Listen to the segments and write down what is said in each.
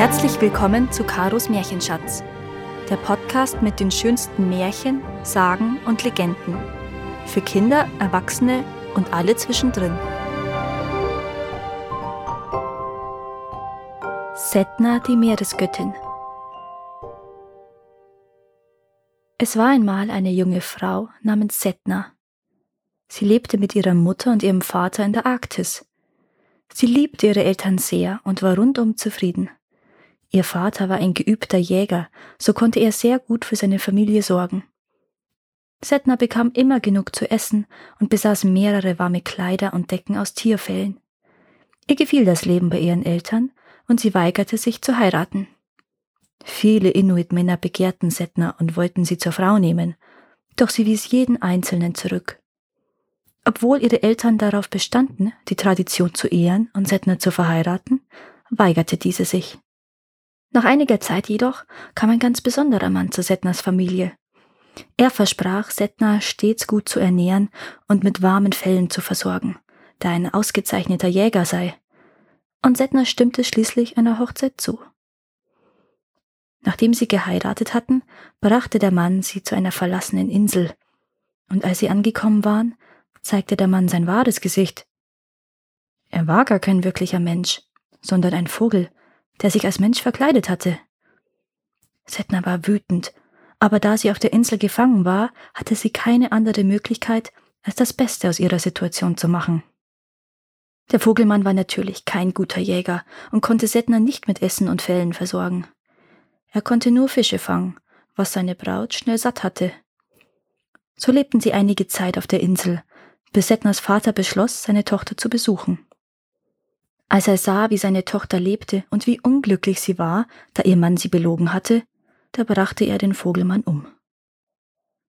Herzlich willkommen zu Karos Märchenschatz, der Podcast mit den schönsten Märchen, Sagen und Legenden. Für Kinder, Erwachsene und alle zwischendrin. Setna, die Meeresgöttin. Es war einmal eine junge Frau namens Setna. Sie lebte mit ihrer Mutter und ihrem Vater in der Arktis. Sie liebte ihre Eltern sehr und war rundum zufrieden. Ihr Vater war ein geübter Jäger, so konnte er sehr gut für seine Familie sorgen. Setna bekam immer genug zu essen und besaß mehrere warme Kleider und Decken aus Tierfellen. Ihr gefiel das Leben bei ihren Eltern und sie weigerte sich zu heiraten. Viele Inuit-Männer begehrten Setna und wollten sie zur Frau nehmen, doch sie wies jeden Einzelnen zurück. Obwohl ihre Eltern darauf bestanden, die Tradition zu ehren und Setna zu verheiraten, weigerte diese sich. Nach einiger Zeit jedoch kam ein ganz besonderer Mann zu Setnas Familie. Er versprach, Setna stets gut zu ernähren und mit warmen Fellen zu versorgen, da er ein ausgezeichneter Jäger sei. Und Setna stimmte schließlich einer Hochzeit zu. Nachdem sie geheiratet hatten, brachte der Mann sie zu einer verlassenen Insel, und als sie angekommen waren, zeigte der Mann sein wahres Gesicht. Er war gar kein wirklicher Mensch, sondern ein Vogel, der sich als Mensch verkleidet hatte. Setna war wütend, aber da sie auf der Insel gefangen war, hatte sie keine andere Möglichkeit, als das Beste aus ihrer Situation zu machen. Der Vogelmann war natürlich kein guter Jäger und konnte Setna nicht mit Essen und Fellen versorgen. Er konnte nur Fische fangen, was seine Braut schnell satt hatte. So lebten sie einige Zeit auf der Insel, bis Setnas Vater beschloss, seine Tochter zu besuchen. Als er sah, wie seine Tochter lebte und wie unglücklich sie war, da ihr Mann sie belogen hatte, da brachte er den Vogelmann um.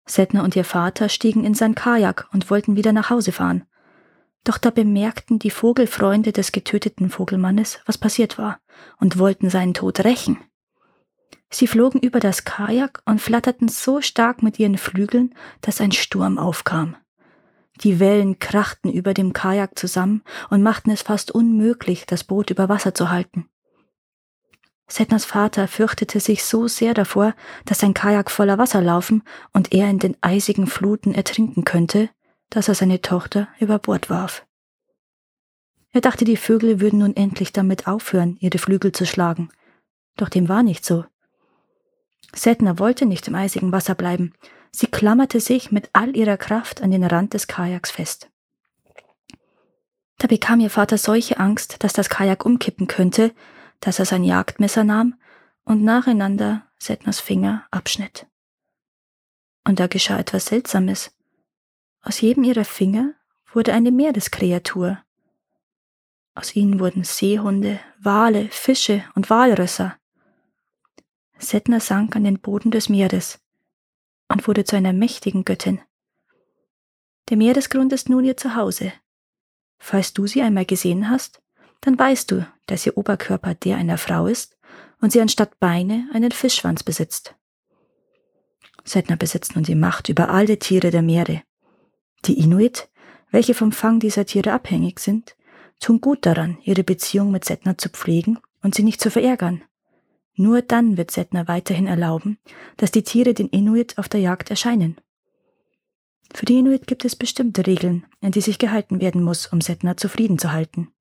Setna und ihr Vater stiegen in sein Kajak und wollten wieder nach Hause fahren. Doch da bemerkten die Vogelfreunde des getöteten Vogelmannes, was passiert war, und wollten seinen Tod rächen. Sie flogen über das Kajak und flatterten so stark mit ihren Flügeln, dass ein Sturm aufkam. Die Wellen krachten über dem Kajak zusammen und machten es fast unmöglich, das Boot über Wasser zu halten. Setnas Vater fürchtete sich so sehr davor, dass sein Kajak voller Wasser laufen und er in den eisigen Fluten ertrinken könnte, dass er seine Tochter über Bord warf. Er dachte, die Vögel würden nun endlich damit aufhören, ihre Flügel zu schlagen. Doch dem war nicht so. Setna wollte nicht im eisigen Wasser bleiben, Sie klammerte sich mit all ihrer Kraft an den Rand des Kajaks fest. Da bekam ihr Vater solche Angst, dass das Kajak umkippen könnte, dass er sein Jagdmesser nahm und nacheinander Setnas Finger abschnitt. Und da geschah etwas Seltsames. Aus jedem ihrer Finger wurde eine Meereskreatur. Aus ihnen wurden Seehunde, Wale, Fische und Walrösser. Setna sank an den Boden des Meeres und wurde zu einer mächtigen Göttin. Der Meeresgrund ist nun ihr Zuhause. Falls du sie einmal gesehen hast, dann weißt du, dass ihr Oberkörper der einer Frau ist und sie anstatt Beine einen Fischschwanz besitzt. Setna besitzt nun die Macht über alle Tiere der Meere. Die Inuit, welche vom Fang dieser Tiere abhängig sind, tun gut daran, ihre Beziehung mit Setna zu pflegen und sie nicht zu verärgern. Nur dann wird Setna weiterhin erlauben, dass die Tiere den Inuit auf der Jagd erscheinen. Für die Inuit gibt es bestimmte Regeln, an die sich gehalten werden muss, um Setna zufrieden zu halten.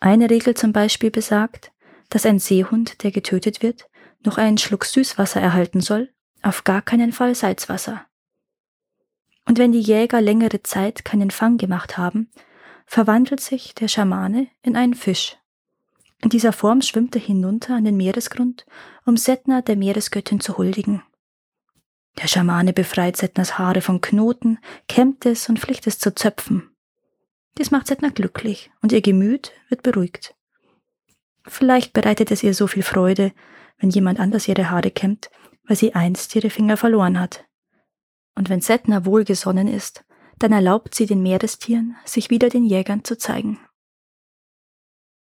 Eine Regel zum Beispiel besagt, dass ein Seehund, der getötet wird, noch einen Schluck Süßwasser erhalten soll, auf gar keinen Fall Salzwasser. Und wenn die Jäger längere Zeit keinen Fang gemacht haben, verwandelt sich der Schamane in einen Fisch in dieser Form schwimmt er hinunter an den Meeresgrund, um Setna der Meeresgöttin zu huldigen. Der Schamane befreit Setnas Haare von Knoten, kämmt es und flicht es zu Zöpfen. Dies macht Setna glücklich und ihr Gemüt wird beruhigt. Vielleicht bereitet es ihr so viel Freude, wenn jemand anders ihre Haare kämmt, weil sie einst ihre Finger verloren hat. Und wenn Setna wohlgesonnen ist, dann erlaubt sie den Meerestieren, sich wieder den Jägern zu zeigen.